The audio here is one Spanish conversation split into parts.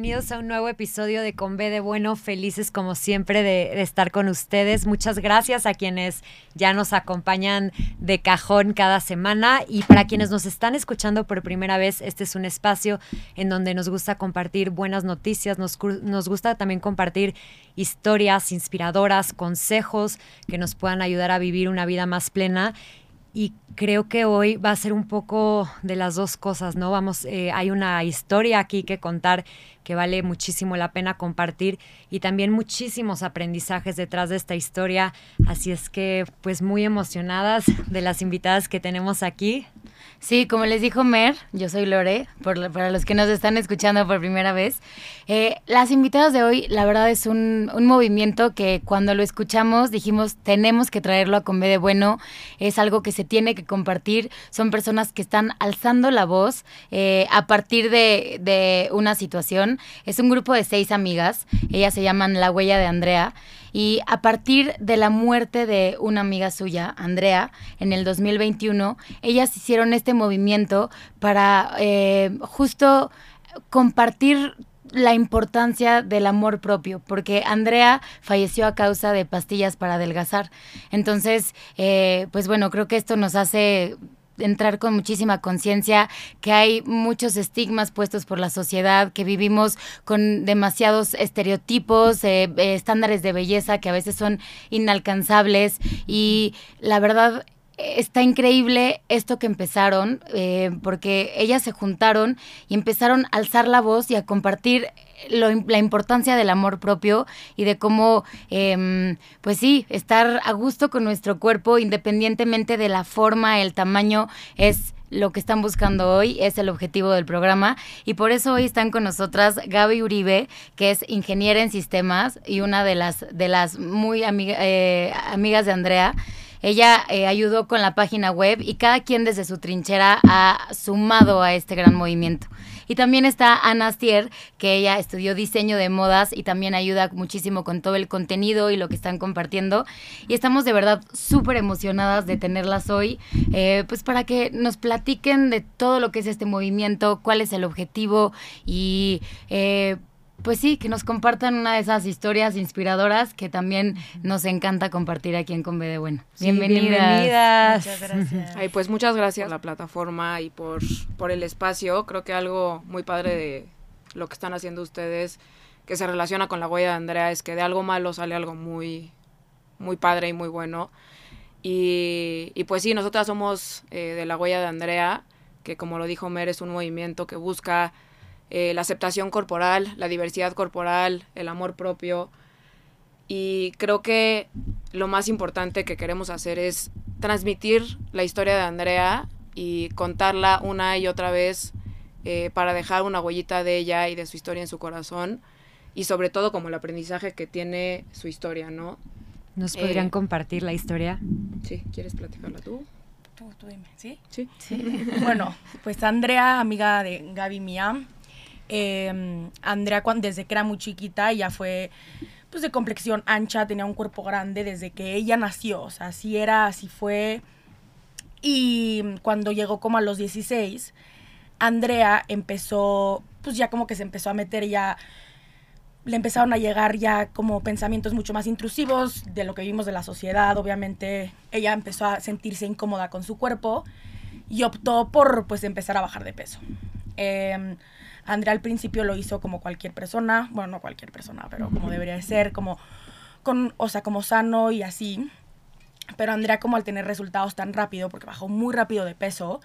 bienvenidos a un nuevo episodio de Con B de Bueno. Felices como siempre de, estar con ustedes. Muchas gracias a quienes ya nos acompañan de cajón cada semana y para quienes nos están escuchando por primera vez, este es un espacio en donde nos gusta compartir buenas noticias, nos, nos gusta también compartir historias inspiradoras, consejos que nos puedan ayudar a vivir una vida más plena y creo que hoy va a ser un poco de las dos cosas, ¿no? Vamos, eh, hay una historia aquí que contar que vale muchísimo la pena compartir y también muchísimos aprendizajes detrás de esta historia. Así es que, pues muy emocionadas de las invitadas que tenemos aquí. Sí, como les dijo Mer, yo soy Lore, por, para los que nos están escuchando por primera vez. Eh, las invitadas de hoy, la verdad, es un, un, movimiento que cuando lo escuchamos dijimos, tenemos que traerlo a Conve de Bueno, es algo que se tiene que compartir, son personas que están alzando la voz eh, a partir de, de una situación. Es un grupo de seis amigas, ellas se llaman La Huella de Andrea. Y a partir de la muerte de una amiga suya, Andrea, en el 2021, ellas hicieron este movimiento para eh, justo compartir la importancia del amor propio, porque Andrea falleció a causa de pastillas para adelgazar. Entonces, eh, pues bueno, creo que esto nos hace entrar con muchísima conciencia que hay muchos estigmas puestos por la sociedad, que vivimos con demasiados estereotipos, eh, eh, estándares de belleza que a veces son inalcanzables. Y la verdad está increíble esto que empezaron, eh, porque ellas se juntaron y empezaron a alzar la voz y a compartir la importancia del amor propio y de cómo, em, pues sí, estar a gusto con nuestro cuerpo independientemente de la forma, el tamaño, es lo que están buscando hoy, es el objetivo del programa. Y por eso hoy están con nosotras Gaby Uribe, que es ingeniera en sistemas y una de las, de las muy eh, amigas de Andrea. Ella eh, ayudó con la página web y cada quien desde su trinchera ha sumado a este gran movimiento. Y también está Ana Astier, que ella estudió diseño de modas y también ayuda muchísimo con todo el contenido y lo que están compartiendo. Y estamos de verdad súper emocionadas de tenerlas hoy, eh, pues para que nos platiquen de todo lo que es este movimiento, cuál es el objetivo y eh, pues sí, que nos compartan una de esas historias inspiradoras que también nos encanta compartir aquí en Conve de Bueno. bienvenidas. Muchas gracias. Ay, pues muchas gracias por la plataforma y por, por el espacio. Creo que algo muy padre de lo que están haciendo ustedes que se relaciona con la huella de Andrea es que de algo malo sale algo muy, muy padre y muy bueno. Y, y pues sí, nosotras somos eh, de la huella de Andrea, que como lo dijo Mer, es un movimiento que busca eh, la aceptación corporal, la diversidad corporal, el amor propio. Y creo que lo más importante que queremos hacer es transmitir la historia de Andrea y contarla una y otra vez eh, para dejar una huellita de ella y de su historia en su corazón y sobre todo como el aprendizaje que tiene su historia, ¿no? ¿Nos podrían eh, compartir la historia? Sí, ¿quieres platicarla tú? Tú, tú dime, ¿sí? Sí. sí. bueno, pues Andrea, amiga de Gaby Mía, eh, Andrea, desde que era muy chiquita, ya fue pues de complexión ancha, tenía un cuerpo grande desde que ella nació, o sea, así era, así fue. Y cuando llegó como a los 16, Andrea empezó, pues ya como que se empezó a meter ya, le empezaron a llegar ya como pensamientos mucho más intrusivos de lo que vimos de la sociedad, obviamente ella empezó a sentirse incómoda con su cuerpo y optó por pues empezar a bajar de peso. Eh, Andrea al principio lo hizo como cualquier persona, bueno, no cualquier persona, pero como debería de ser, como, con, o sea, como sano y así. Pero Andrea, como al tener resultados tan rápido, porque bajó muy rápido de peso,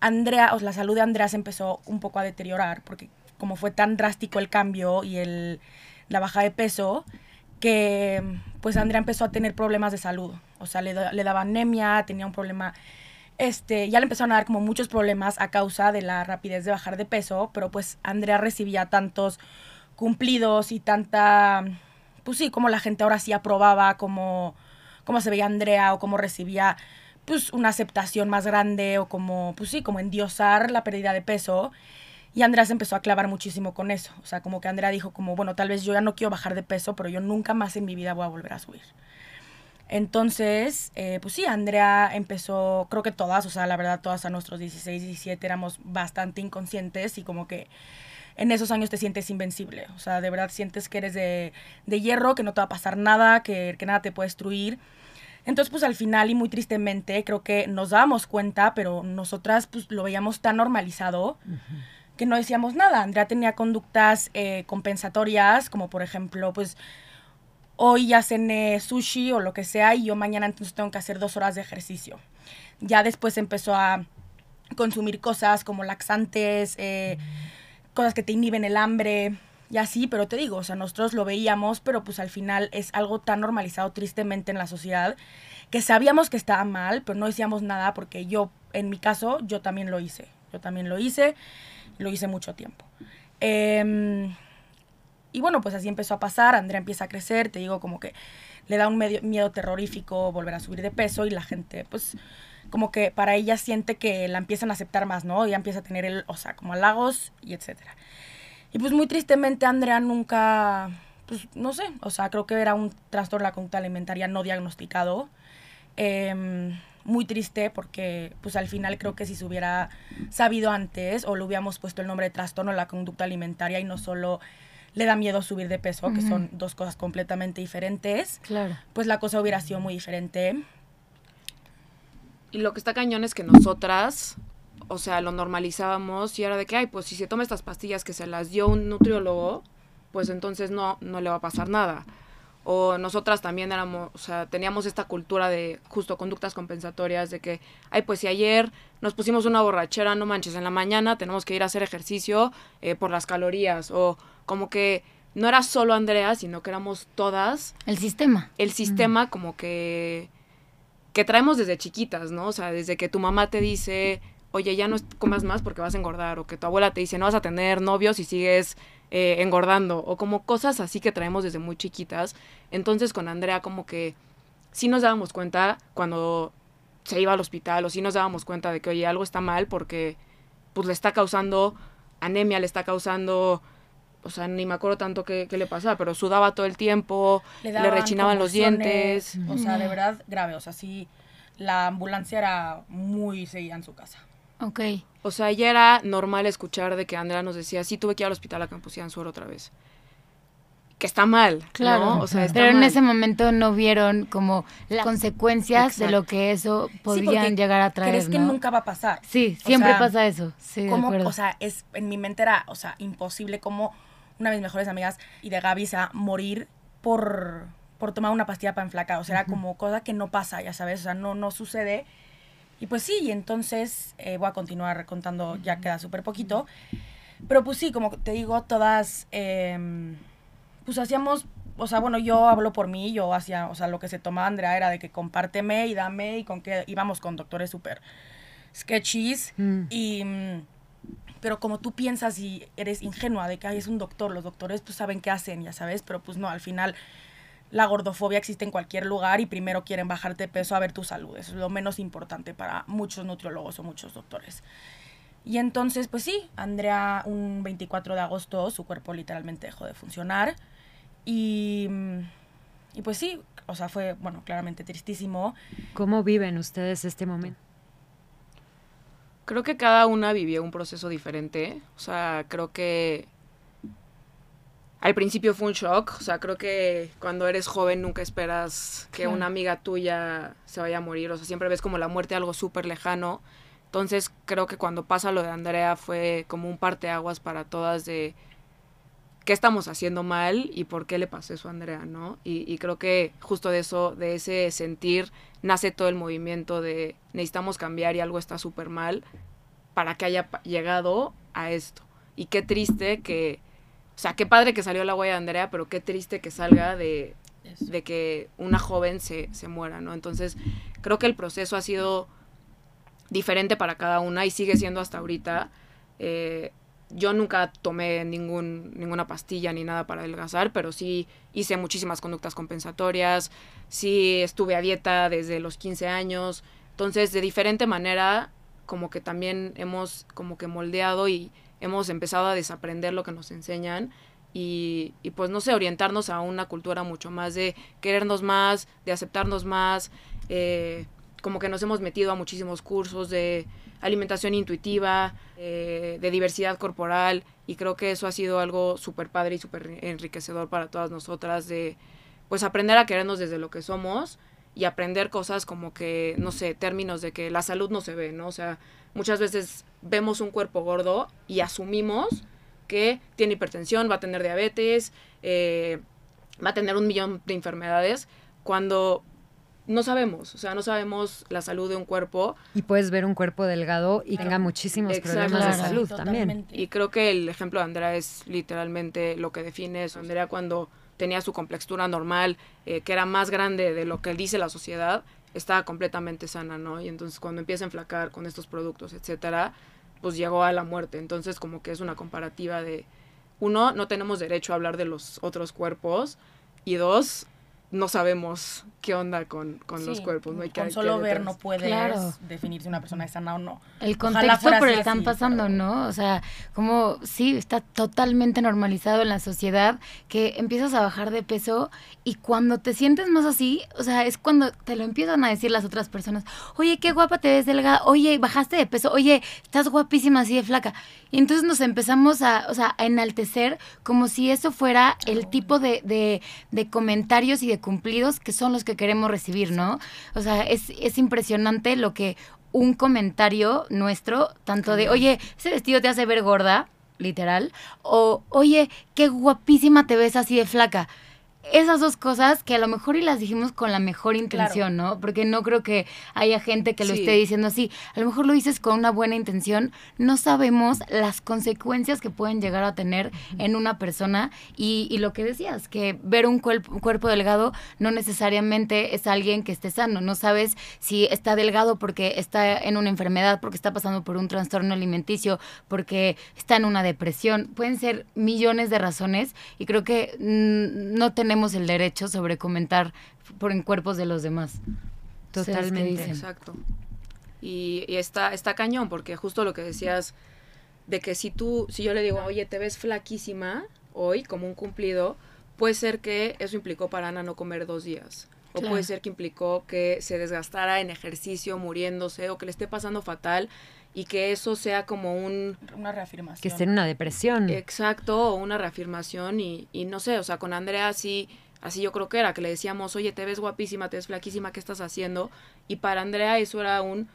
Andrea, o sea, la salud de Andrea se empezó un poco a deteriorar, porque como fue tan drástico el cambio y el, la baja de peso, que pues Andrea empezó a tener problemas de salud. O sea, le, le daba anemia, tenía un problema este, ya le empezaron a dar como muchos problemas a causa de la rapidez de bajar de peso, pero pues Andrea recibía tantos cumplidos y tanta, pues sí, como la gente ahora sí aprobaba como cómo se veía Andrea o cómo recibía pues una aceptación más grande o como, pues sí, como endiosar la pérdida de peso. Y Andrea se empezó a clavar muchísimo con eso. O sea, como que Andrea dijo como, bueno, tal vez yo ya no quiero bajar de peso, pero yo nunca más en mi vida voy a volver a subir. Entonces, eh, pues sí, Andrea empezó, creo que todas, o sea, la verdad, todas a nuestros 16, 17 éramos bastante inconscientes y como que en esos años te sientes invencible. O sea, de verdad sientes que eres de, de hierro, que no te va a pasar nada, que, que nada te puede destruir. Entonces, pues al final y muy tristemente, creo que nos dábamos cuenta, pero nosotras pues lo veíamos tan normalizado que no decíamos nada. Andrea tenía conductas eh, compensatorias, como por ejemplo, pues hoy ya cené sushi o lo que sea y yo mañana entonces tengo que hacer dos horas de ejercicio. Ya después empezó a consumir cosas como laxantes, eh, cosas que te inhiben el hambre y así, pero te digo, o sea, nosotros lo veíamos, pero pues al final es algo tan normalizado tristemente en la sociedad que sabíamos que estaba mal, pero no decíamos nada porque yo, en mi caso, yo también lo hice. Yo también lo hice, lo hice mucho tiempo. Em, y bueno, pues así empezó a pasar, Andrea empieza a crecer, te digo como que le da un medio, miedo terrorífico volver a subir de peso y la gente pues como que para ella siente que la empiezan a aceptar más, ¿no? Ella empieza a tener, el, o sea, como halagos y etcétera. Y pues muy tristemente Andrea nunca, pues no sé, o sea, creo que era un trastorno de la conducta alimentaria no diagnosticado. Em, muy triste porque pues al final creo que si se hubiera sabido antes o le hubiéramos puesto el nombre de trastorno de la conducta alimentaria y no solo le da miedo subir de peso, que son dos cosas completamente diferentes, Claro. pues la cosa hubiera sido muy diferente. Y lo que está cañón es que nosotras, o sea, lo normalizábamos y era de que, ay, pues si se toma estas pastillas que se las dio un nutriólogo, pues entonces no, no le va a pasar nada. O nosotras también éramos, o sea, teníamos esta cultura de justo conductas compensatorias, de que, ay, pues si ayer nos pusimos una borrachera, no manches, en la mañana tenemos que ir a hacer ejercicio eh, por las calorías. O como que no era solo Andrea, sino que éramos todas El sistema. el sistema como que que traemos desde chiquitas, ¿no? O sea, desde que tu mamá te dice, oye, ya no comas más porque vas a engordar, o que tu abuela te dice, no vas a tener novios y sigues eh, engordando, o como cosas así que traemos desde muy chiquitas. Entonces con Andrea como que sí nos dábamos cuenta cuando se iba al hospital, o sí nos dábamos cuenta de que, oye, algo está mal porque pues le está causando anemia, le está causando... O sea, ni me acuerdo tanto qué, qué le pasaba, pero sudaba todo el tiempo, le, daban rechinaban los dientes. O sea, de verdad grave. O sea, sí, la ambulancia era muy seguida en su casa. Ok. O sea, ya era normal escuchar de que Andrea nos decía, sí, tuve que ir al hospital a suero otra vez. Que está mal, Claro. ¿no? O sea, está Pero en mal. ese momento no vieron como las consecuencias de lo que eso podían llegar a traer, Crees que ¿no? nunca va a pasar. Sí, O siempre sea, pasa eso. Sí, de ¿Cómo? acuerdo. O sea, es, en mi mente era, o sea, imposible como una de mis mejores amigas y de Gaby se va a morir por, por tomar una pastilla para enflacar. O sea, era como cosa que no pasa, ya sabes, o sea, no, no sucede. Y pues sí, y entonces eh, voy a continuar contando, ya queda súper poquito. Pero pues sí, como te digo, todas, em, pues hacíamos, o sea, bueno, yo hablo por mí, yo hacía, o sea, lo que se tomaba Andrea era de que compárteme y dame y con que íbamos con doctores súper sketchies Mm. y... mm, Pero como tú piensas y eres ingenua de que "Ay, es un doctor, los doctores pues saben qué hacen, ya sabes, pero pues no, al final la gordofobia existe en cualquier lugar y primero quieren bajarte de peso a ver tu salud. Eso es lo menos importante para muchos nutriólogos o muchos doctores. Y entonces, pues sí, Andrea, un 24 de agosto, su cuerpo literalmente dejó de funcionar. Y, y pues sí, o sea, fue, bueno, claramente tristísimo. ¿Cómo viven ustedes este momento? Creo que cada una vivió un proceso diferente. O sea, creo que al principio fue un shock. O sea, creo que cuando eres joven nunca esperas que una amiga tuya se vaya a morir. O sea, siempre ves como la muerte algo súper lejano. Entonces, creo que cuando pasa lo de Andrea fue como un parteaguas para todas de qué estamos haciendo mal y por qué le pasó eso a Andrea, ¿no? Y, y creo que justo de eso, de ese sentir, nace todo el movimiento de necesitamos cambiar y algo está súper mal para que haya llegado a esto. Y qué triste que, o sea, qué padre que salió la huella de Andrea, pero qué triste que salga de, de que una joven se, se muera, ¿no? Entonces, creo que el proceso ha sido diferente para cada una y sigue siendo hasta ahorita. Eh, yo nunca tomé ningún, ninguna pastilla ni nada para adelgazar, pero sí hice muchísimas conductas compensatorias, sí estuve a dieta desde los 15 años, entonces de diferente manera como que también hemos como que moldeado y hemos empezado a desaprender lo que nos enseñan y, pues no sé, orientarnos a una cultura mucho más de querernos más, de aceptarnos más, eh, como que nos hemos metido a muchísimos cursos de alimentación intuitiva, eh, de diversidad corporal, y creo que eso ha sido algo súper padre y súper enriquecedor para todas nosotras, de pues aprender a querernos desde lo que somos y aprender cosas como que, no sé, términos de que la salud no se ve, ¿no? O sea, muchas veces vemos un cuerpo gordo y asumimos que tiene hipertensión, va a tener diabetes, eh, va a tener un millón de enfermedades, cuando no sabemos, o sea, no sabemos la salud de un cuerpo. Y puedes ver un cuerpo delgado y tenga muchísimos problemas de salud también. Y creo que el ejemplo de Andrea es literalmente lo que define eso. Andrea cuando tenía su complexura normal, eh, que era más grande de lo que dice la sociedad, estaba completamente sana, ¿no? Y entonces cuando empieza a enflacar con estos productos, etcétera, pues llegó a la muerte. Entonces como que es una comparativa de, uno, no tenemos derecho a hablar de los otros cuerpos, y dos, no sabemos qué onda con, con los cuerpos. ¿no? con solo ver no puedes definir si una persona es sana o no. El contexto por el que están pasando, ¿no? O sea, como sí, está totalmente normalizado en la sociedad que empiezas a bajar de peso y cuando te sientes más así, o sea, es cuando te lo empiezan a decir las otras personas. Oye, qué guapa te ves delgada. Oye, bajaste de peso. Oye, estás guapísima así de flaca. Y entonces nos empezamos a, o sea, a enaltecer como si eso fuera el tipo de, de, de comentarios y de cumplidos que son los que queremos recibir, ¿no? O sea, es, es impresionante lo que un comentario nuestro, tanto de, oye, ese vestido te hace ver gorda, literal, o, oye, qué guapísima te ves así de flaca esas dos cosas que a lo mejor y las dijimos con la mejor intención, ¿no? Porque no creo que haya gente que lo esté diciendo así. A lo mejor lo dices con una buena intención. No sabemos las consecuencias que pueden llegar a tener en una persona. Y, y lo que decías, que ver un, un, cuerpo delgado no necesariamente es alguien que esté sano. No sabes si está delgado porque está en una enfermedad, porque está pasando por un trastorno alimenticio, porque está en una depresión. Pueden ser millones de razones y creo que mm, no tenemos el derecho sobre comentar por en cuerpos de los demás. Totalmente. Exacto. Y, está, está cañón, porque justo lo que decías, de que si tú, si yo le digo, oye, te ves flaquísima hoy, como un cumplido, puede ser que eso implicó para Ana no comer dos días. O puede ser que implicó que se desgastara en ejercicio, muriéndose, o que le esté pasando fatal y que eso sea como un... Una reafirmación. Que esté en una depresión. Exacto, o una reafirmación y, y no sé, o sea, con Andrea sí, así yo creo que era, que le decíamos, oye, te ves guapísima, te ves flaquísima, ¿qué estás haciendo? Y para Andrea eso era un,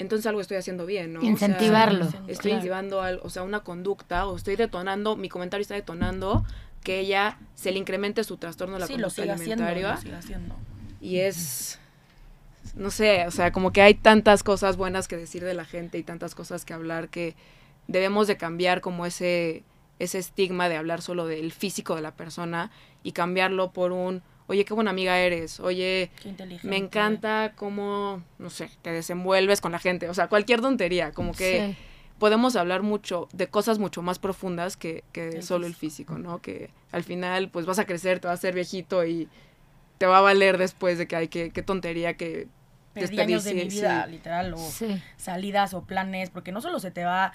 entonces algo estoy haciendo bien, ¿no? Incentivarlo. estoy incentivando, o sea, una conducta, o estoy detonando, mi comentario está detonando que ella se le incremente su trastorno de la conducta alimentaria. Y es no sé, o sea, como que hay tantas cosas buenas que decir de la gente y tantas cosas que hablar que debemos de cambiar como ese, ese estigma de hablar solo del físico de la persona y cambiarlo por un, oye, qué buena amiga eres, oye, me encanta cómo, no sé, te desenvuelves con la gente, o sea, cualquier tontería, como que podemos hablar mucho de cosas mucho más profundas que, que solo el físico, ¿no? Que al final, pues vas a crecer, te vas a ser viejito y te va a valer después de que hay que, qué tontería que perdí años de mi vida, literal, o salidas o planes, porque no solo se te va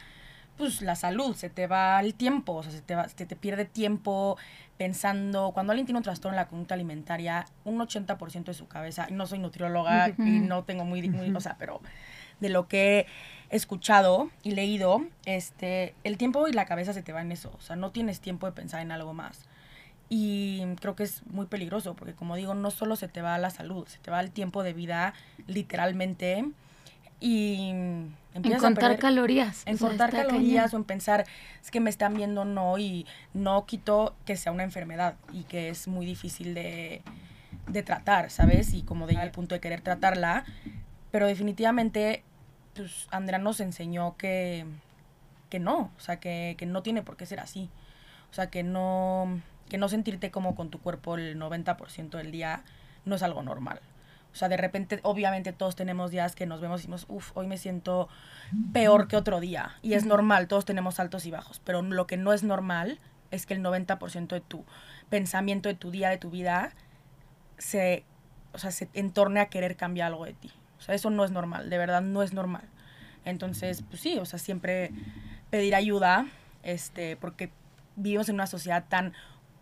pues la salud, se te va el tiempo, o sea, se te, va, se te pierde tiempo pensando, cuando alguien tiene un trastorno en la conducta alimentaria, un 80% de su cabeza, no soy nutrióloga y no tengo muy, muy, o sea, pero de lo que he escuchado y leído, este, el tiempo y la cabeza se te va en eso, o sea, no tienes tiempo de pensar en algo más. Y creo que es muy peligroso porque como digo, no solo se te va la salud, se te va el tiempo de vida literalmente y en contar calorías. En contar calorías o en pensar, es que me están viendo no y no quito que sea una enfermedad y que es muy difícil de, de tratar, ¿sabes? Y como de al punto de querer tratarla, pero definitivamente pues Andrea nos enseñó que, que no, o sea, que, que no tiene por qué ser así. O sea, que no que no sentirte como con tu cuerpo el 90% del día no es algo normal. O sea, de repente, obviamente todos tenemos días que nos vemos y decimos, uff, hoy me siento peor que otro día. Y es normal, todos tenemos altos y bajos. Pero lo que no es normal es que el 90% de tu pensamiento, de tu día, de tu vida, se, o sea, se entorne a querer cambiar algo de ti. O sea, eso no es normal, de verdad no es normal. Entonces, pues sí, o sea, siempre pedir ayuda, este, porque vivimos en una sociedad tan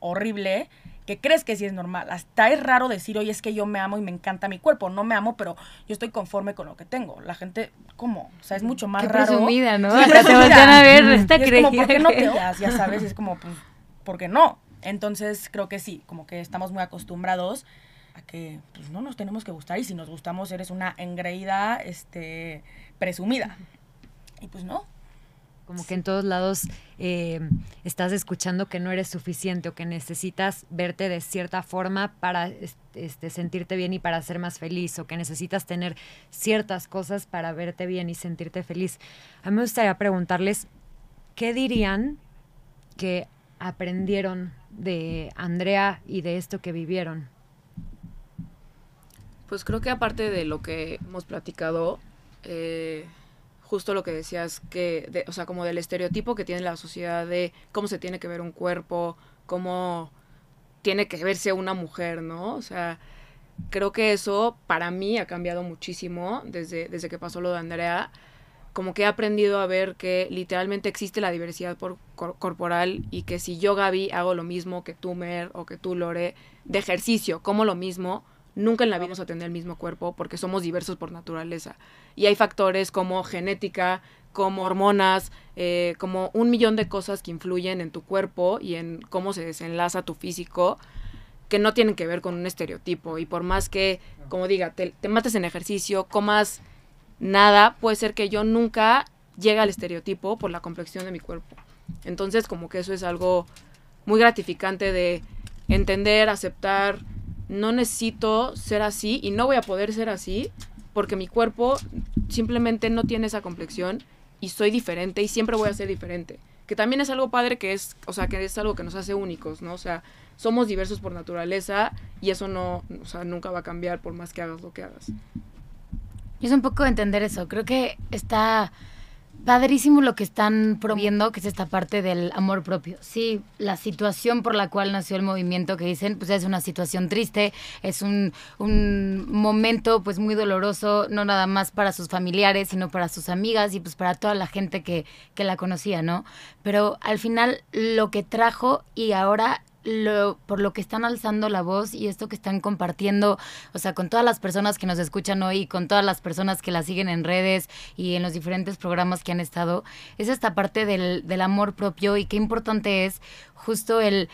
horrible que crees que sí es normal. Hasta es raro decir, oye, es que yo me amo y me encanta mi cuerpo. No me amo, pero yo estoy conforme con lo que tengo. La gente, ¿cómo? O sea, es mucho más Qué raro. presumida, ¿no? Sí, te presumida. voltean a ver, está Y es como, ¿por qué no te creída. odias? Ya sabes, es como, pues, ¿por qué no? Entonces, creo que sí, como que estamos muy acostumbrados a que, pues, no nos tenemos que gustar y si nos gustamos eres una engreída, este, presumida. Y pues no. Como que en todos lados eh, estás escuchando que no eres suficiente o que necesitas verte de cierta forma para es- este, sentirte bien y para ser más feliz o que necesitas tener ciertas cosas para verte bien y sentirte feliz. A mí me gustaría preguntarles, ¿qué dirían que aprendieron de Andrea y de esto que vivieron? Pues creo que aparte de lo que hemos platicado, eh, justo lo que decías, que, de- o sea, como del estereotipo que tiene la sociedad de cómo se tiene que ver un cuerpo, cómo tiene que verse una mujer, ¿no? O sea, creo que eso para mí ha cambiado muchísimo desde, desde que pasó lo de Andrea. Como que he aprendido a ver que literalmente existe la diversidad por, cor- corporal y que si yo, Gaby, hago lo mismo que tú, Mer, o que tú, Lore, de ejercicio, como lo mismo, nunca en la vida vamos a tener el mismo cuerpo porque somos diversos por naturaleza. Y hay factores como genética, como hormonas, eh, como un millón de cosas que influyen en tu cuerpo y en cómo se desenlaza tu físico que no tienen que ver con un estereotipo. Y por más que, como diga, te, te mates en ejercicio, comas nada, puede ser que yo nunca llegue al estereotipo por la complexión de mi cuerpo. Entonces, como que eso es algo muy gratificante de entender, aceptar, no necesito ser así y no voy a poder ser así porque mi cuerpo simplemente no tiene esa complexión y soy diferente y siempre voy a ser diferente. Que también es algo padre que es, o sea, que es algo que nos hace únicos, ¿no? O sea, somos diversos por naturaleza y eso no, o sea, nunca va a cambiar por más que hagas lo que hagas. Es un poco entender eso. Creo que está padrísimo lo que están promoviendo, que es esta parte del amor propio. Sí, la situación por la cual nació el movimiento que dicen, pues es una situación triste, es un, un momento pues muy doloroso, no nada más para sus familiares, sino para sus amigas y pues para toda la gente que, que la conocía, ¿no? Pero al final lo que trajo y ahora lo, por lo que están alzando la voz y esto que están compartiendo, o sea, con todas las personas que nos escuchan hoy, con todas las personas que la siguen en redes y en los diferentes programas que han estado, es esta parte del, del amor propio y qué importante es justo el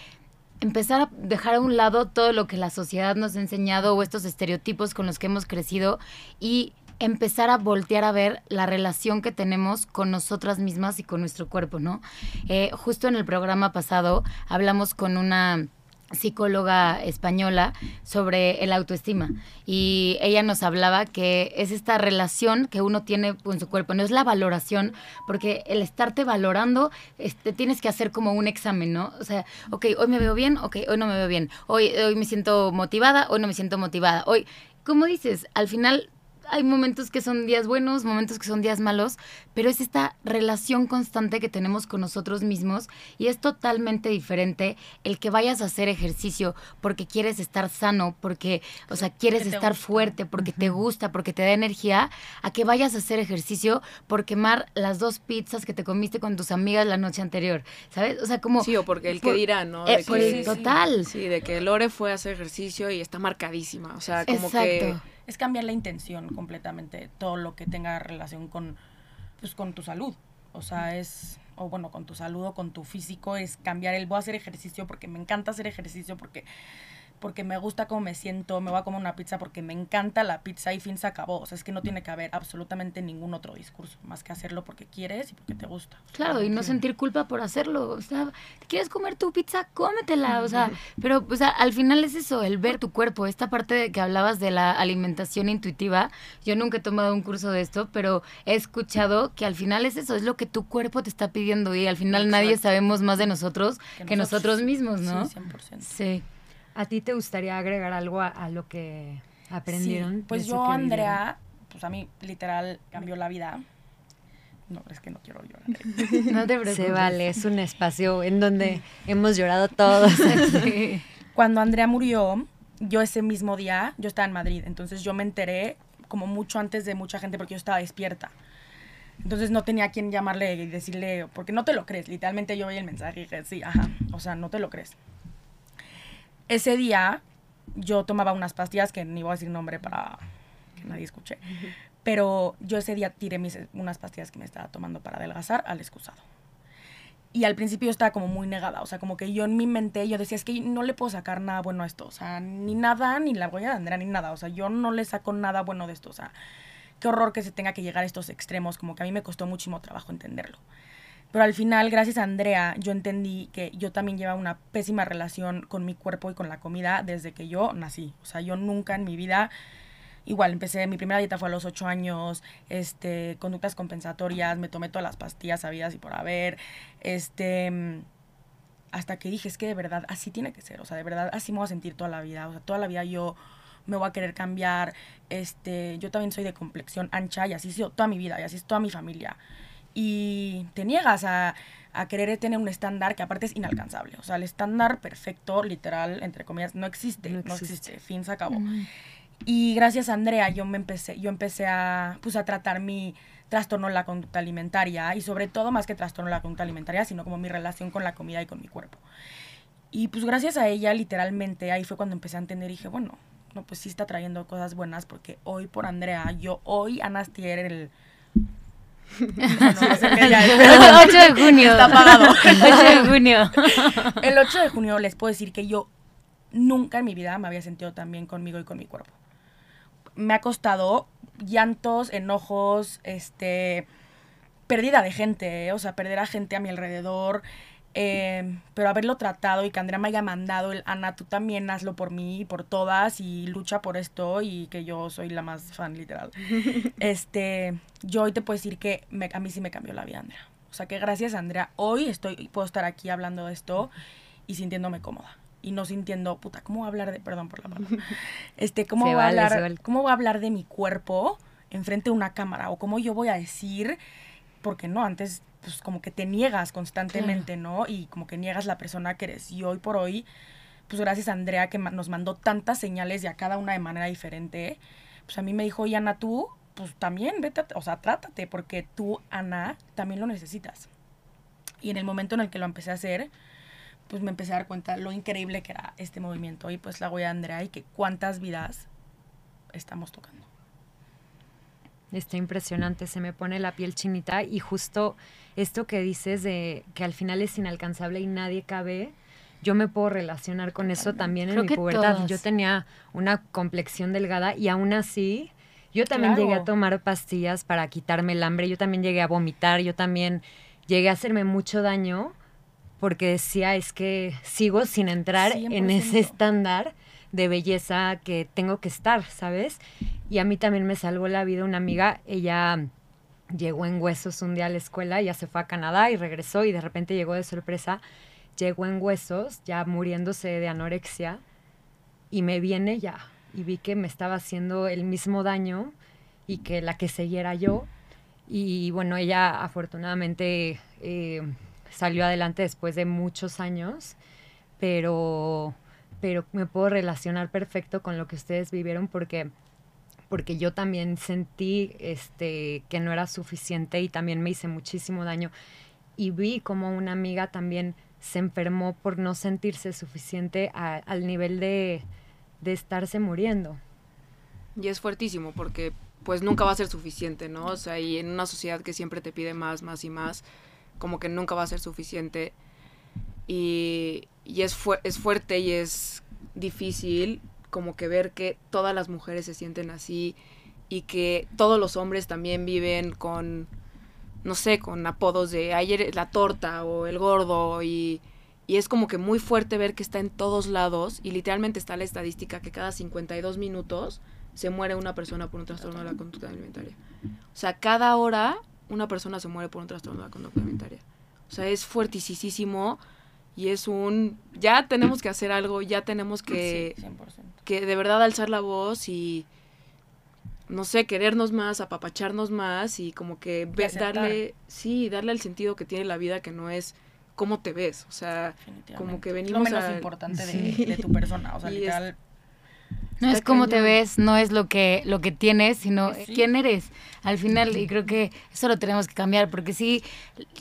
empezar a dejar a un lado todo lo que la sociedad nos ha enseñado o estos estereotipos con los que hemos crecido y empezar a voltear a ver la relación que tenemos con nosotras mismas y con nuestro cuerpo, ¿no? Eh, justo en el programa pasado hablamos con una psicóloga española sobre el autoestima y ella nos hablaba que es esta relación que uno tiene con su cuerpo, no es la valoración, porque el estarte valorando, este, tienes que hacer como un examen, ¿no? O sea, ok, hoy me veo bien, ok, hoy no me veo bien, hoy, hoy me siento motivada, hoy no me siento motivada, hoy, como dices, al final hay momentos que son días buenos, momentos que son días malos, pero es esta relación constante que tenemos con nosotros mismos y es totalmente diferente el que vayas a hacer ejercicio porque quieres estar sano, porque, o sea, quieres estar gusta. fuerte, porque te gusta, porque te da energía, a que vayas a hacer ejercicio por quemar las dos pizzas que te comiste con tus amigas la noche anterior, ¿sabes? O sea, como... Sí, o porque el que dirá, ¿no? eh, De por que- el- total. Sí, de que Lore fue a hacer ejercicio y está marcadísima. O sea, como que Exacto. Es cambiar la intención completamente, todo lo que tenga relación con, pues, con tu salud. O sea, es, o bueno, con tu salud o con tu físico, es cambiar el voy a hacer ejercicio porque me encanta hacer ejercicio, porque, porque me gusta cómo me siento, me voy a comer una pizza porque me encanta la pizza y fin se acabó. O sea, es que no tiene que haber absolutamente ningún otro discurso, más que hacerlo porque quieres y porque te gusta. Claro, y no sentir culpa por hacerlo. O sea, ¿te quieres comer tu pizza? Cómetela. O sea, pero o sea, al final es eso, el ver tu cuerpo. Esta parte de que hablabas de la alimentación intuitiva, yo nunca he tomado un curso de esto, pero he escuchado que al final es eso, es lo que tu cuerpo te está pidiendo y al final nadie Exacto. sabemos más de nosotros que, nosotros. mismos, ¿no? Sí, 100%. Sí. ¿A ti te gustaría agregar algo a, a lo que aprendieron? Sí, pues yo? Andrea, pues a mí literal cambió la vida. No, es que no quiero llorar. No te preocupes. Se vale, es un espacio en donde hemos llorado todos. Sí. Cuando Andrea murió, yo ese mismo día, yo estaba en Madrid, entonces yo me enteré como mucho antes de mucha gente porque yo estaba despierta. Entonces no tenía a quien llamarle y decirle, porque no te lo crees. Literalmente yo vi el mensaje y dije, sí, ajá, o sea, no te lo crees. Ese día yo tomaba unas pastillas que ni voy a decir nombre para que nadie escuche. Pero yo ese día tiré mis, unas pastillas que me estaba tomando para adelgazar al excusado. Y al principio yo estaba como muy negada, o sea, como que yo en mi mente, yo decía, es que no le puedo sacar nada bueno a esto, o sea, ni nada, ni la voy a ni nada, o sea, yo no le saco nada bueno de esto, o sea, qué horror que se tenga que llegar a estos extremos, como que a mí me costó muchísimo trabajo entenderlo. Pero al final, gracias a Andrea, yo entendí que yo también llevaba una pésima relación con mi cuerpo y con la comida desde que yo nací. O sea, yo nunca en mi vida, igual empecé, mi primera dieta fue a los ocho años, este, conductas compensatorias, me tomé todas las pastillas sabidas y por haber, este, hasta que dije, es que de verdad así tiene que ser, o sea, de verdad así me voy a sentir toda la vida, o sea, toda la vida yo me voy a querer cambiar, este, yo también soy de complexión ancha y así he sido toda mi vida y así es toda mi familia y te niegas a, querer tener un estándar que aparte es inalcanzable. O sea, el estándar perfecto, literal, entre comillas, no existe. No existe. Fin, se acabó. Y gracias a Andrea yo me empecé, yo empecé a, pues, a tratar mi trastorno de la conducta alimentaria y sobre todo más que trastorno de la conducta alimentaria, sino como mi relación con la comida y con mi cuerpo. Y pues gracias a ella, literalmente, ahí fue cuando empecé a entender y dije, bueno, no, pues sí está trayendo cosas buenas porque hoy por Andrea, yo hoy, Ana el el 8 de junio. Está apagado. 8 de junio. El 8 de junio les puedo decir que yo nunca en mi vida me había sentido tan bien conmigo y con mi cuerpo. Me ha costado llantos, enojos, este, pérdida de gente, ¿eh? o sea, perder a gente a mi alrededor, eh, pero haberlo tratado y que Andrea me haya mandado el Ana, tú también hazlo por mí y por todas y lucha por esto y que yo soy la más fan literal. este, yo hoy te puedo decir que me, a mí sí me cambió la vida, Andrea. O sea que gracias, Andrea, hoy estoy, puedo estar aquí hablando de esto y sintiéndome cómoda. Y no sintiendo, puta, ¿cómo voy a hablar de, perdón por la palabra, este, ¿cómo, voy, a hablar, ¿cómo voy a hablar de mi cuerpo enfrente de una cámara? O cómo yo voy a decir, porque no, antes pues como que te niegas constantemente, ¿no? Y como que niegas la persona que eres. Y hoy por hoy, pues gracias a Andrea que nos mandó tantas señales y a cada una de manera diferente, pues a mí me dijo, y Ana, tú, pues también vete, o sea, trátate, porque tú, Ana, también lo necesitas. Y en el momento en el que lo empecé a hacer, pues me empecé a dar cuenta lo increíble que era este movimiento y pues la voy a Andrea y que cuántas vidas estamos tocando. Está impresionante, se me pone la piel chinita y justo esto que dices de que al final es inalcanzable y nadie cabe, yo me puedo relacionar con eso también en mi pubertad. Yo tenía una complexión delgada y aún así yo también llegué a tomar pastillas para quitarme el hambre, yo también llegué a vomitar, yo también llegué a hacerme mucho daño porque decía es que sigo sin entrar en ese estándar de belleza que tengo que estar, ¿sabes? Y a mí también me salvó la vida una amiga, ella llegó en huesos un día a la escuela, ya se fue a Canadá y regresó y de repente llegó de sorpresa, llegó en huesos, ya muriéndose de anorexia, y me viene ya, y vi que me estaba haciendo el mismo daño y que la que seguía yo. Y bueno, ella afortunadamente eh, salió adelante después de muchos años, pero, pero me puedo relacionar perfecto con lo que ustedes vivieron porque porque yo también sentí este, que no era suficiente y también me hice muchísimo daño. Y vi como una amiga también se enfermó por no sentirse suficiente al nivel de, de estarse muriendo. Y es fuertísimo porque pues nunca va a ser suficiente, ¿no? O sea, y en una sociedad que siempre te pide más, más y más, como que nunca va a ser suficiente. Y, y es, es fuerte y es difícil como que ver que todas las mujeres se sienten así y que todos los hombres también viven con, no sé, con apodos de ayer la torta o el gordo y, y es como que muy fuerte ver que está en todos lados y literalmente está la estadística que cada 52 minutos se muere una persona por un trastorno de la conducta alimentaria. O sea, cada hora una persona se muere por un trastorno de la conducta alimentaria. O sea, es fuertísimo y es un, ya tenemos que hacer algo, ya tenemos que, que de verdad alzar la voz y, no sé, querernos más, apapacharnos más y como que darle, sí, darle el sentido que tiene la vida que no es cómo te ves, o sea, como que venimos lo menos importante de, tu persona, o sea, literal, No es cómo te ves, no es lo que, lo que tienes, sino quién eres al final. Y creo que eso lo tenemos que cambiar, porque sí,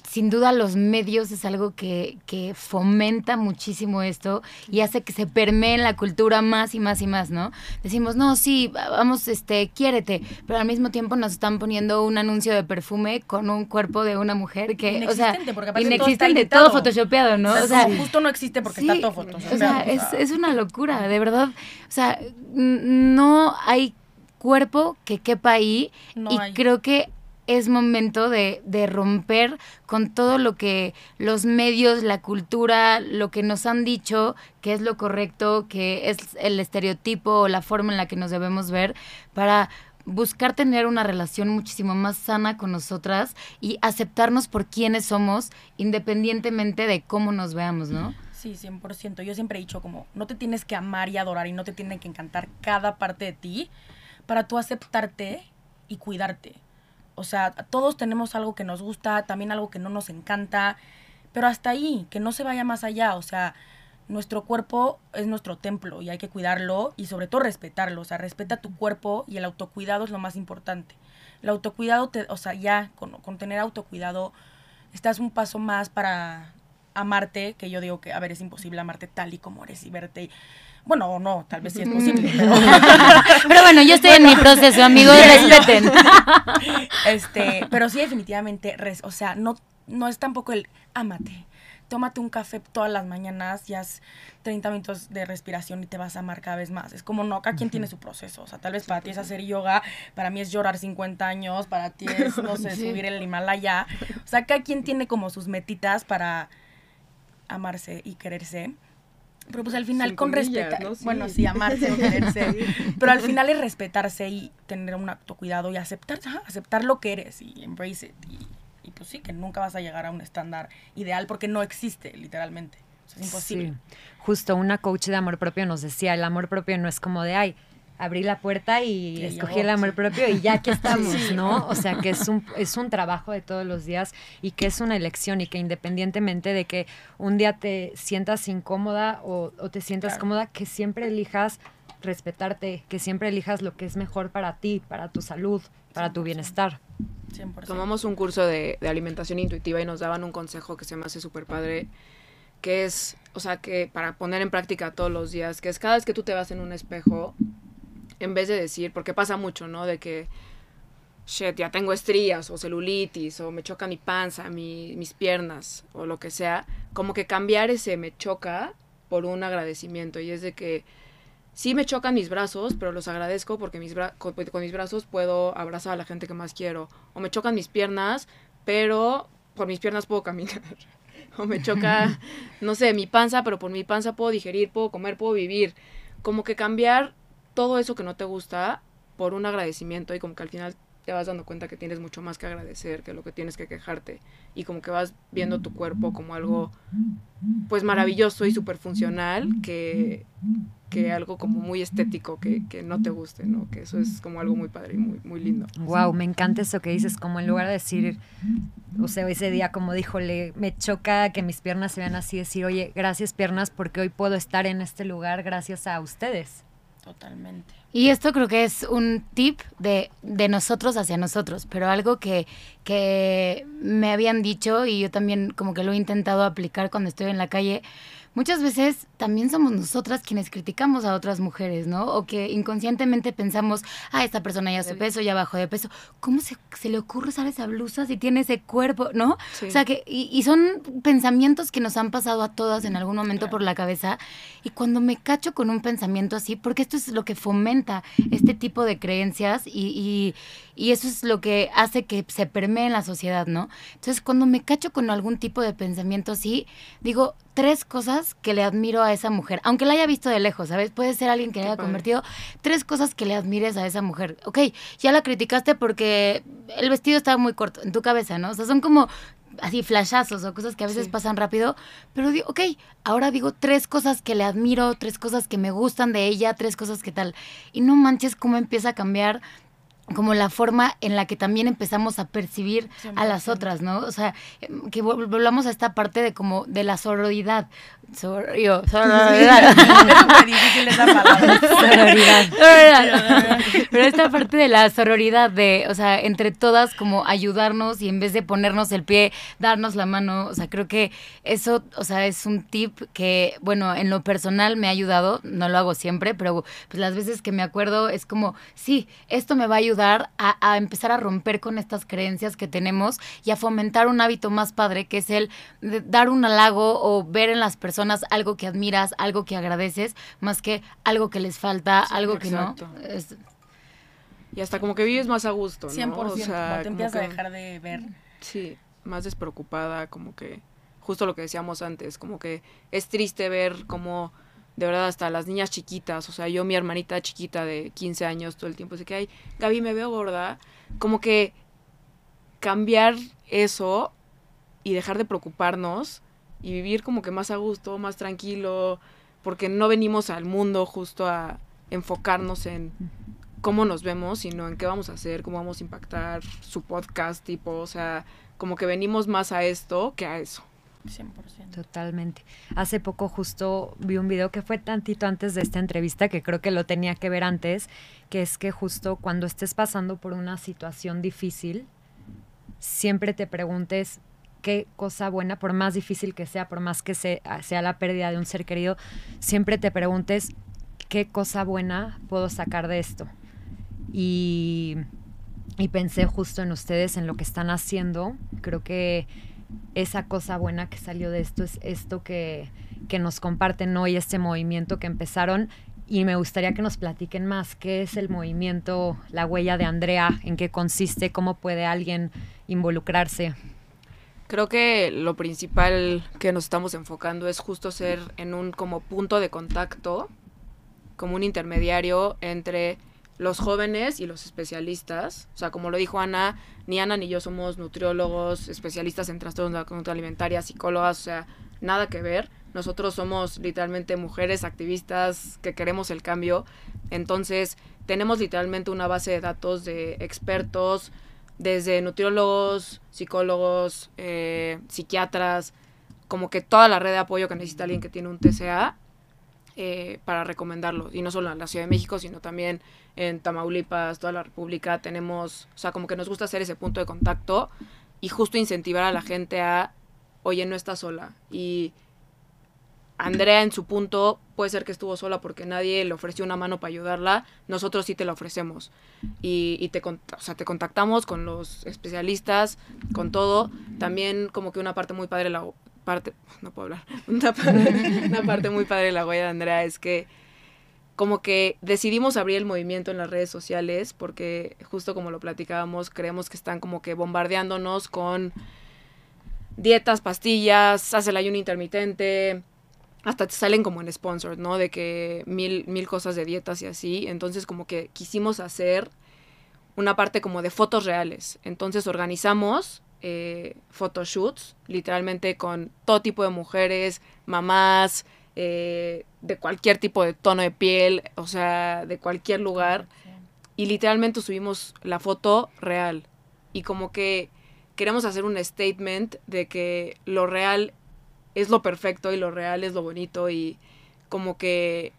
sin duda los medios es algo que, que fomenta muchísimo esto y hace que se permee en la cultura más y más y más, ¿no? Decimos, no, sí, vamos, este, quiérete, pero al mismo tiempo nos están poniendo un anuncio de perfume con un cuerpo de una mujer que, o sea, porque inexistente, todo, todo, photoshopeado, ¿no? O sea, justo no existe porque está todo photoshopeado. O sea, es, es una locura, de verdad. O sea, no hay cuerpo que quepa ahí y creo que es momento de, de, romper con todo lo que los medios, la cultura, lo que nos han dicho que es lo correcto, que es el estereotipo o la forma en la que nos debemos ver para buscar tener una relación muchísimo más sana con nosotras y aceptarnos por quienes somos independientemente de cómo nos veamos, ¿no? Sí, 100%. Yo siempre he dicho como, no te tienes que amar y adorar y no te tiene que encantar cada parte de ti para tú aceptarte y cuidarte. O sea, todos tenemos algo que nos gusta, también algo que no nos encanta, pero hasta ahí, que no se vaya más allá. O sea, nuestro cuerpo es nuestro templo y hay que cuidarlo y sobre todo respetarlo. O sea, respeta tu cuerpo y el autocuidado es lo más importante. El autocuidado, te, o sea, ya con, con tener autocuidado, estás un paso más para amarte, que yo digo que, a ver, es imposible amarte tal y como eres y verte. Bueno, no, tal vez sí es posible. Pero, pero bueno, yo estoy en mi proceso, amigos, respeten. este, pero sí, definitivamente, o sea, no, no es tampoco el amate. Tómate un café todas las mañanas, ya es 30 minutos de respiración y te vas a amar cada vez más. Es como no, cada quien tiene su proceso. O sea, tal vez para ti es hacer yoga, para mí es llorar 50 años, para ti es, no sé, subir el Himalaya. O sea, cada quien tiene como sus metitas para amarse y quererse. Pero pues al final con respetar, bueno, sí, amarse, quererse, pero al final es respetarse y tener un acto cuidado y aceptar, aceptar lo que eres y embrace it. Y, y, pues sí, que nunca vas a llegar a un estándar ideal porque no existe, literalmente. es imposible. Justo una coach de amor propio nos decía, el amor propio no es como de, ay, abrí la puerta y, escogí el amor propio y ya aquí estamos, ¿no? O sea, que es un, es un trabajo de todos los días y que es una elección y que independientemente de que un día te sientas incómoda o, te sientas cómoda, que siempre elijas respetarte, que siempre elijas lo que es mejor para ti, para tu salud, para tu bienestar. 100%. Tomamos un curso de, de alimentación intuitiva y nos daban un consejo que se me hace súper padre que es, o sea, que para poner en práctica todos los días, que es cada vez que tú te vas en un espejo, en vez de decir, porque pasa mucho, ¿no? De que, shit, ya tengo estrías o celulitis o me choca mi panza, mis piernas o lo que sea, como que cambiar ese me choca por un agradecimiento y es de que sí me chocan mis brazos, pero los agradezco porque mis con, con, mis brazos puedo abrazar a la gente que más quiero. O me chocan mis piernas, pero por mis piernas puedo caminar. o me choca, no sé, mi panza, pero por mi panza puedo digerir, puedo comer, puedo vivir. Como que cambiar todo eso que no te gusta por un agradecimiento y como que al final te vas dando cuenta que tienes mucho más que agradecer que lo que tienes que quejarte y como que vas viendo tu cuerpo como algo pues maravilloso y súper funcional que, que algo como muy estético que, que, no te guste, ¿no? Que eso es como algo muy padre y muy, muy lindo. Wow, me encanta eso que dices, como en lugar de decir, o sea, ese día como dijo, le, me choca que mis piernas se vean así, decir, oye, gracias piernas porque hoy puedo estar en este lugar gracias a ustedes. Totalmente. Y esto creo que es un tip de, de nosotros hacia nosotros, pero algo que, que me habían dicho y yo también como que lo he intentado aplicar cuando estoy en la calle, muchas veces también somos nosotras quienes criticamos a otras mujeres, ¿no? O que inconscientemente pensamos, ah, esta persona ya su peso, ya bajó de peso. ¿Cómo se, se, le ocurre usar esa blusa si tiene ese cuerpo, no? O sea, que, y, son pensamientos que nos han pasado a todas en algún momento por la cabeza. Y cuando me cacho con un pensamiento así, porque esto es lo que fomenta este tipo de creencias y, y eso es lo que hace que se permee en la sociedad, ¿no? Entonces, cuando me cacho con algún tipo de pensamiento así, digo tres cosas que le admiro a esa mujer, aunque la haya visto de lejos, ¿sabes? Puede ser alguien que le haya convertido. Tres cosas que le admires a esa mujer. Ok, ya la criticaste porque el vestido estaba muy corto en tu cabeza, ¿no? O sea, son como así flashazos o cosas que a veces pasan rápido, pero digo, ok, ahora digo tres cosas que le admiro, tres cosas que me gustan de ella, tres cosas que tal. Y no manches cómo empieza a cambiar como la forma en la que también empezamos a percibir a las otras, ¿no? O sea, que volvamos a esta parte de como de la sororidad. Sor yo, sororidad. es difícil esa palabra. Sororidad. Pero esta parte de la sororidad, de, o sea, entre todas como ayudarnos y en vez de ponernos el pie, darnos la mano, o sea, creo que eso, o sea, es un tip que, bueno, en lo personal me ha ayudado, no lo hago siempre, pero pues las veces que me acuerdo es como, sí, esto me va a ayudar a, empezar a romper con estas creencias que tenemos y a fomentar un hábito más padre, que es el dar un halago o ver en las personas algo que admiras, algo que agradeces, más que algo que les falta, algo que no. Y hasta como que vives más a gusto, ¿no? 100%, o sea, te empiezas a dejar de ver. Sí, más despreocupada, como que justo lo que decíamos antes, como que es triste ver cómo de verdad hasta las niñas chiquitas, o sea, yo mi hermanita chiquita de 15 años todo el tiempo dice que, ay, Gaby, me veo gorda, como que cambiar eso y dejar de preocuparnos y vivir como que más a gusto, más tranquilo, porque no venimos al mundo justo a enfocarnos en cómo nos vemos, sino en qué vamos a hacer, cómo vamos a impactar su podcast, tipo, o sea, como que venimos más a esto que a eso. 100%. Totalmente. Hace poco justo vi un video que fue tantito antes de esta entrevista, que creo que lo tenía que ver antes, que es que justo cuando estés pasando por una situación difícil, siempre te preguntes qué cosa buena, por más difícil que sea, por más que sea, sea la pérdida de un ser querido, siempre te preguntes qué cosa buena puedo sacar de esto. Y, pensé justo en ustedes, en lo que están haciendo. Creo que esa cosa buena que salió de esto es esto que, que nos comparten hoy, este movimiento que empezaron. Y me gustaría que nos platiquen más qué es el movimiento, la huella de Andrea, en qué consiste, cómo puede alguien involucrarse. Creo que lo principal que nos estamos enfocando es justo ser en un como punto de contacto, como un intermediario entre los jóvenes y los especialistas. O sea, como lo dijo Ana, ni Ana ni yo somos nutriólogos, especialistas en trastornos de la conducta alimentaria, psicólogas, o sea, nada que ver. Nosotros somos literalmente mujeres activistas que queremos el cambio. Entonces, tenemos literalmente una base de datos de expertos, desde nutriólogos, psicólogos, eh, psiquiatras, como que toda la red de apoyo que necesita alguien que tiene un TCA eh, para recomendarlo. Y no solo en la Ciudad de México, sino también en Tamaulipas, toda la República. Tenemos, o sea, como que nos gusta hacer ese punto de contacto y justo incentivar a la gente a, oye, no estás sola. Y Andrea en su punto puede ser que estuvo sola porque nadie le ofreció una mano para ayudarla, nosotros sí te la ofrecemos. Y, y te, o sea, te contactamos con los especialistas, con todo. También como que una parte muy padre, la, parte, no puedo hablar, una parte, muy padre de la huella de Andrea es que como que decidimos abrir el movimiento en las redes sociales porque justo como lo platicábamos, creemos que están como que bombardeándonos con dietas, pastillas, hace el ayuno intermitente, hasta te salen como en sponsor, ¿no? De que mil, mil cosas de dietas y así. Entonces como que quisimos hacer una parte como de fotos reales. Entonces organizamos eh, photoshoots, literalmente con todo tipo de mujeres, mamás, eh, de cualquier tipo de tono de piel, o sea, de cualquier lugar. Y literalmente subimos la foto real. Y como que queremos hacer un statement de que lo real es lo perfecto y lo real es lo bonito y como que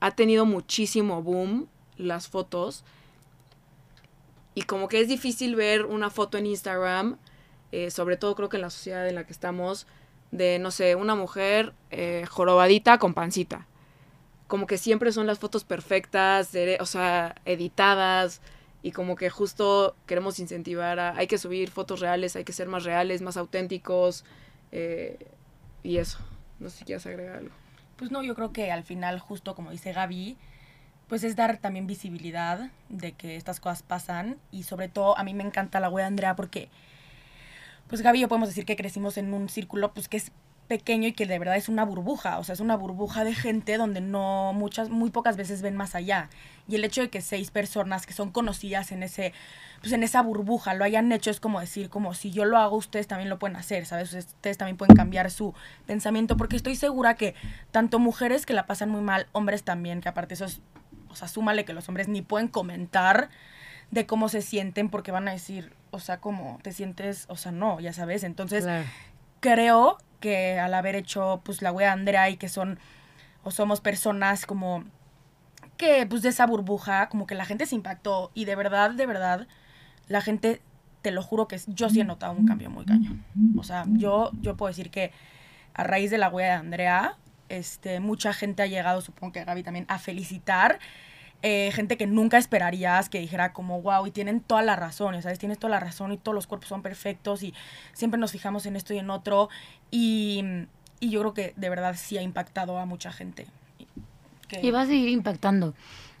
ha tenido muchísimo boom las fotos y como que es difícil ver una foto en Instagram, eh, sobre todo creo que en la sociedad en la que estamos, de, no sé, una mujer eh, jorobadita con pancita. Como que siempre son las fotos perfectas, o sea, editadas, y como que justo queremos incentivar a, hay que subir fotos reales, hay que ser más reales, más auténticos, eh, y eso. No sé si quieres agregar algo. Pues no, yo creo que al final, justo como dice Gaby, pues es dar también visibilidad de que estas cosas pasan y sobre todo a mí me encanta la wea Andrea porque pues Gaby y yo podemos decir que crecimos en un círculo pues que es pequeño y que de verdad es una burbuja, o sea, es una burbuja de gente donde no muchas muy pocas veces ven más allá. Y el hecho de que seis personas que son conocidas en ese pues en esa burbuja lo hayan hecho es como decir, como si yo lo hago, ustedes también lo pueden hacer, ¿sabes? Ustedes también pueden cambiar su pensamiento porque estoy segura que tanto mujeres que la pasan muy mal, hombres también, que aparte eso es o sea, súmale que los hombres ni pueden comentar de cómo se sienten porque van a decir, o sea, cómo te sientes, o sea, no, ya sabes. Entonces, Claro. creo que al haber hecho pues la wea Andrea y que son o somos personas como que pues de esa burbuja como que la gente se impactó y de verdad de verdad la gente te lo juro que yo sí he notado un cambio muy cañón o sea yo yo puedo decir que a raíz de la wea de Andrea este mucha gente ha llegado supongo que Gaby también a felicitar eh, gente que nunca esperarías que dijera como, wow, y tienen toda la razón, ¿sabes? Tienes toda la razón y todos los cuerpos son perfectos y siempre nos fijamos en esto y en otro. Y, y yo creo que de verdad sí ha impactado a mucha gente. Que- Y va a seguir impactando.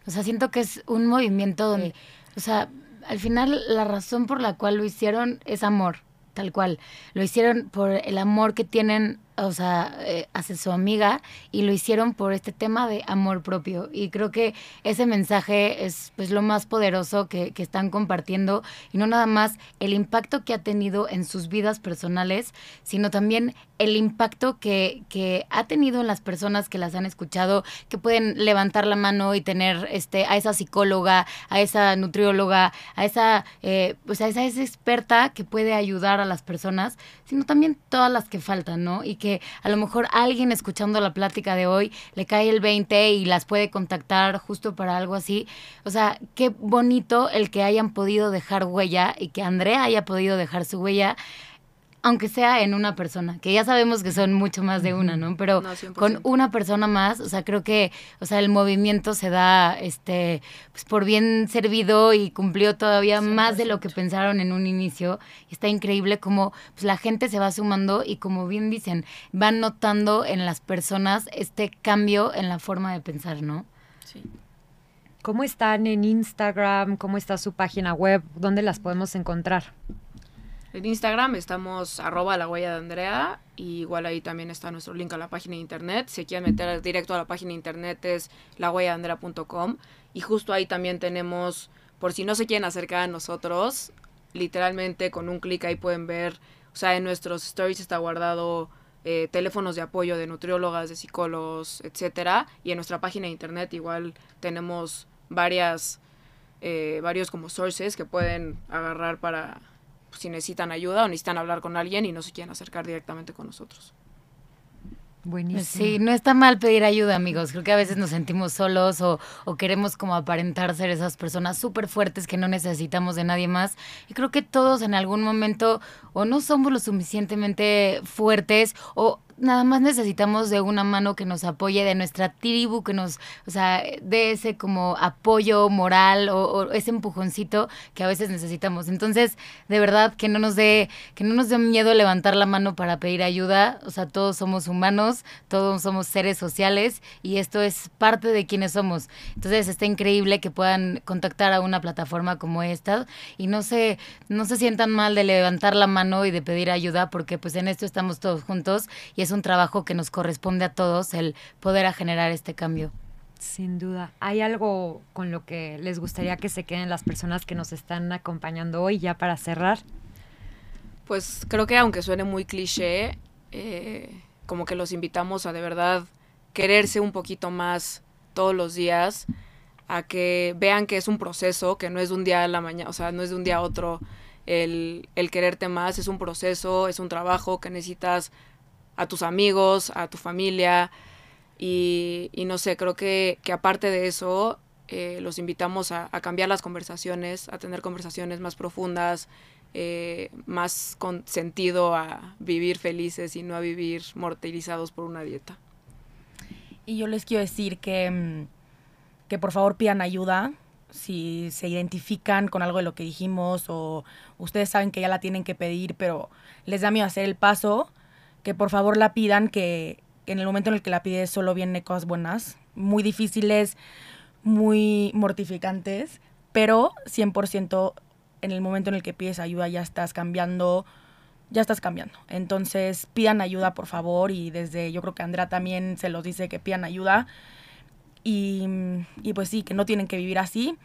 O sea, siento que es un movimiento donde, o sea, al final la razón por la cual lo hicieron es amor, tal cual. Lo hicieron por el amor que tienen, o sea, eh, hacia su amiga y lo hicieron por este tema de amor propio. Y creo que ese mensaje es pues lo más poderoso que, que están compartiendo y no nada más el impacto que ha tenido en sus vidas personales, sino también el impacto que, que ha tenido en las personas que las han escuchado, que pueden levantar la mano y tener este a esa psicóloga, a esa nutrióloga, a esa eh, pues a esa, esa experta que puede ayudar a las personas, sino también todas las que faltan, ¿no? Y que a lo mejor alguien escuchando la plática de hoy le cae el 20 y las puede contactar justo para algo así. O sea, qué bonito el que hayan podido dejar huella y que Andrea haya podido dejar su huella aunque sea en una persona, que ya sabemos que son mucho más de una, ¿no? Pero No, 100%. con una persona más, o sea, creo que, o sea, el movimiento se da, este, pues por bien servido y cumplió todavía más de lo que pensaron en un inicio. Está increíble cómo pues, la gente se va sumando y como bien dicen, van notando en las personas este cambio en la forma de pensar, ¿no? Sí. ¿Cómo están en Instagram? ¿Cómo está su página web? ¿Dónde las podemos encontrar? En Instagram estamos arroba la huella de Andrea. Y igual ahí también está nuestro link a la página de internet. Si quieren meter directo a la página de internet es lahuelladeandrea.com. Y justo ahí también tenemos, por si no se quieren acercar a nosotros, literalmente con un clic ahí pueden ver, o sea, en nuestros stories está guardado eh, teléfonos de apoyo de nutriólogas, de psicólogos, etcétera. Y en nuestra página de internet igual tenemos varias, eh, varios como sources que pueden agarrar para pues, si necesitan ayuda o necesitan hablar con alguien y no se quieren acercar directamente con nosotros. Buenísimo. Sí, no está mal pedir ayuda, amigos. Creo que a veces nos sentimos solos o, o queremos como aparentar ser esas personas súper fuertes que no necesitamos de nadie más. Y creo que todos en algún momento o no somos lo suficientemente fuertes o nada más necesitamos de una mano que nos apoye, de nuestra tribu, que nos, o sea, de ese como apoyo moral o, ese empujoncito que a veces necesitamos. Entonces, de verdad, que no nos dé, que no nos dé miedo levantar la mano para pedir ayuda. O sea, todos somos humanos, todos somos seres sociales y esto es parte de quienes somos. Entonces, está increíble que puedan contactar a una plataforma como esta y no se, no se sientan mal de levantar la mano y de pedir ayuda porque pues en esto estamos todos juntos es un trabajo que nos corresponde a todos el poder a generar este cambio. Sin duda. ¿Hay algo con lo que les gustaría que se queden las personas que nos están acompañando hoy ya para cerrar? Pues creo que aunque suene muy cliché, eh, como que los invitamos a de verdad quererse un poquito más todos los días, a que vean que es un proceso, que no es de un día a la mañana, o sea, no es de un día a otro el, el quererte más, es un proceso, es un trabajo que necesitas a tus amigos, a tu familia, y, no sé, creo que, aparte de eso, eh, los invitamos a, a cambiar las conversaciones, a tener conversaciones más profundas, eh, más con sentido a vivir felices y no a vivir mortalizados por una dieta. Y yo les quiero decir que, mm, que por favor pidan ayuda si se identifican con algo de lo que dijimos o ustedes saben que ya la tienen que pedir, pero les da miedo hacer el paso, que por favor la pidan, que en el momento en el que la pides solo vienen cosas buenas, muy difíciles, muy mortificantes, pero 100% en el momento en el que pides ayuda ya estás cambiando, ya estás cambiando. Entonces pidan ayuda por favor y desde yo creo que Andrea también se los dice que pidan ayuda y, y pues sí, que no tienen que vivir así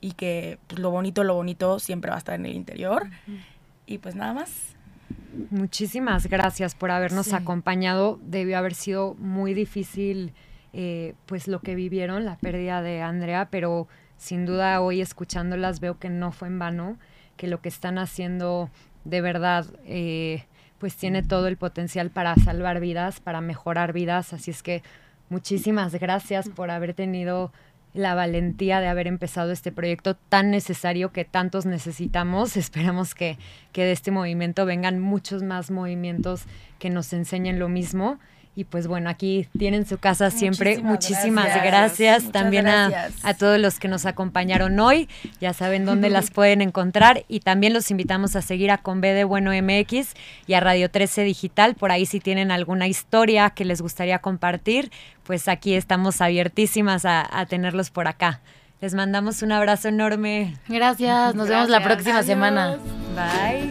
y que pues, lo bonito, lo bonito siempre va a estar en el interior. Y pues nada más. Muchísimas gracias por habernos Sí. acompañado. Debió haber sido muy difícil eh, pues lo que vivieron, la pérdida de Andrea, pero sin duda hoy escuchándolas veo que no fue en vano, que lo que están haciendo de verdad eh, pues tiene todo el potencial para salvar vidas, para mejorar vidas, así es que muchísimas gracias por haber tenido la valentía de haber empezado este proyecto tan necesario que tantos necesitamos. Esperamos que, que de este movimiento vengan muchos más movimientos que nos enseñen lo mismo y pues bueno, aquí tienen su casa siempre. Muchísimas, gracias, también A, a, todos los que nos acompañaron hoy. Ya saben dónde las pueden encontrar y también los invitamos a seguir a Conve de Bueno MX y a Radio 13 Digital. Por ahí si tienen alguna historia que les gustaría compartir, pues aquí estamos abiertísimas a, tenerlos por acá. Les mandamos un abrazo enorme. Gracias, nos vemos la próxima semana. Bye.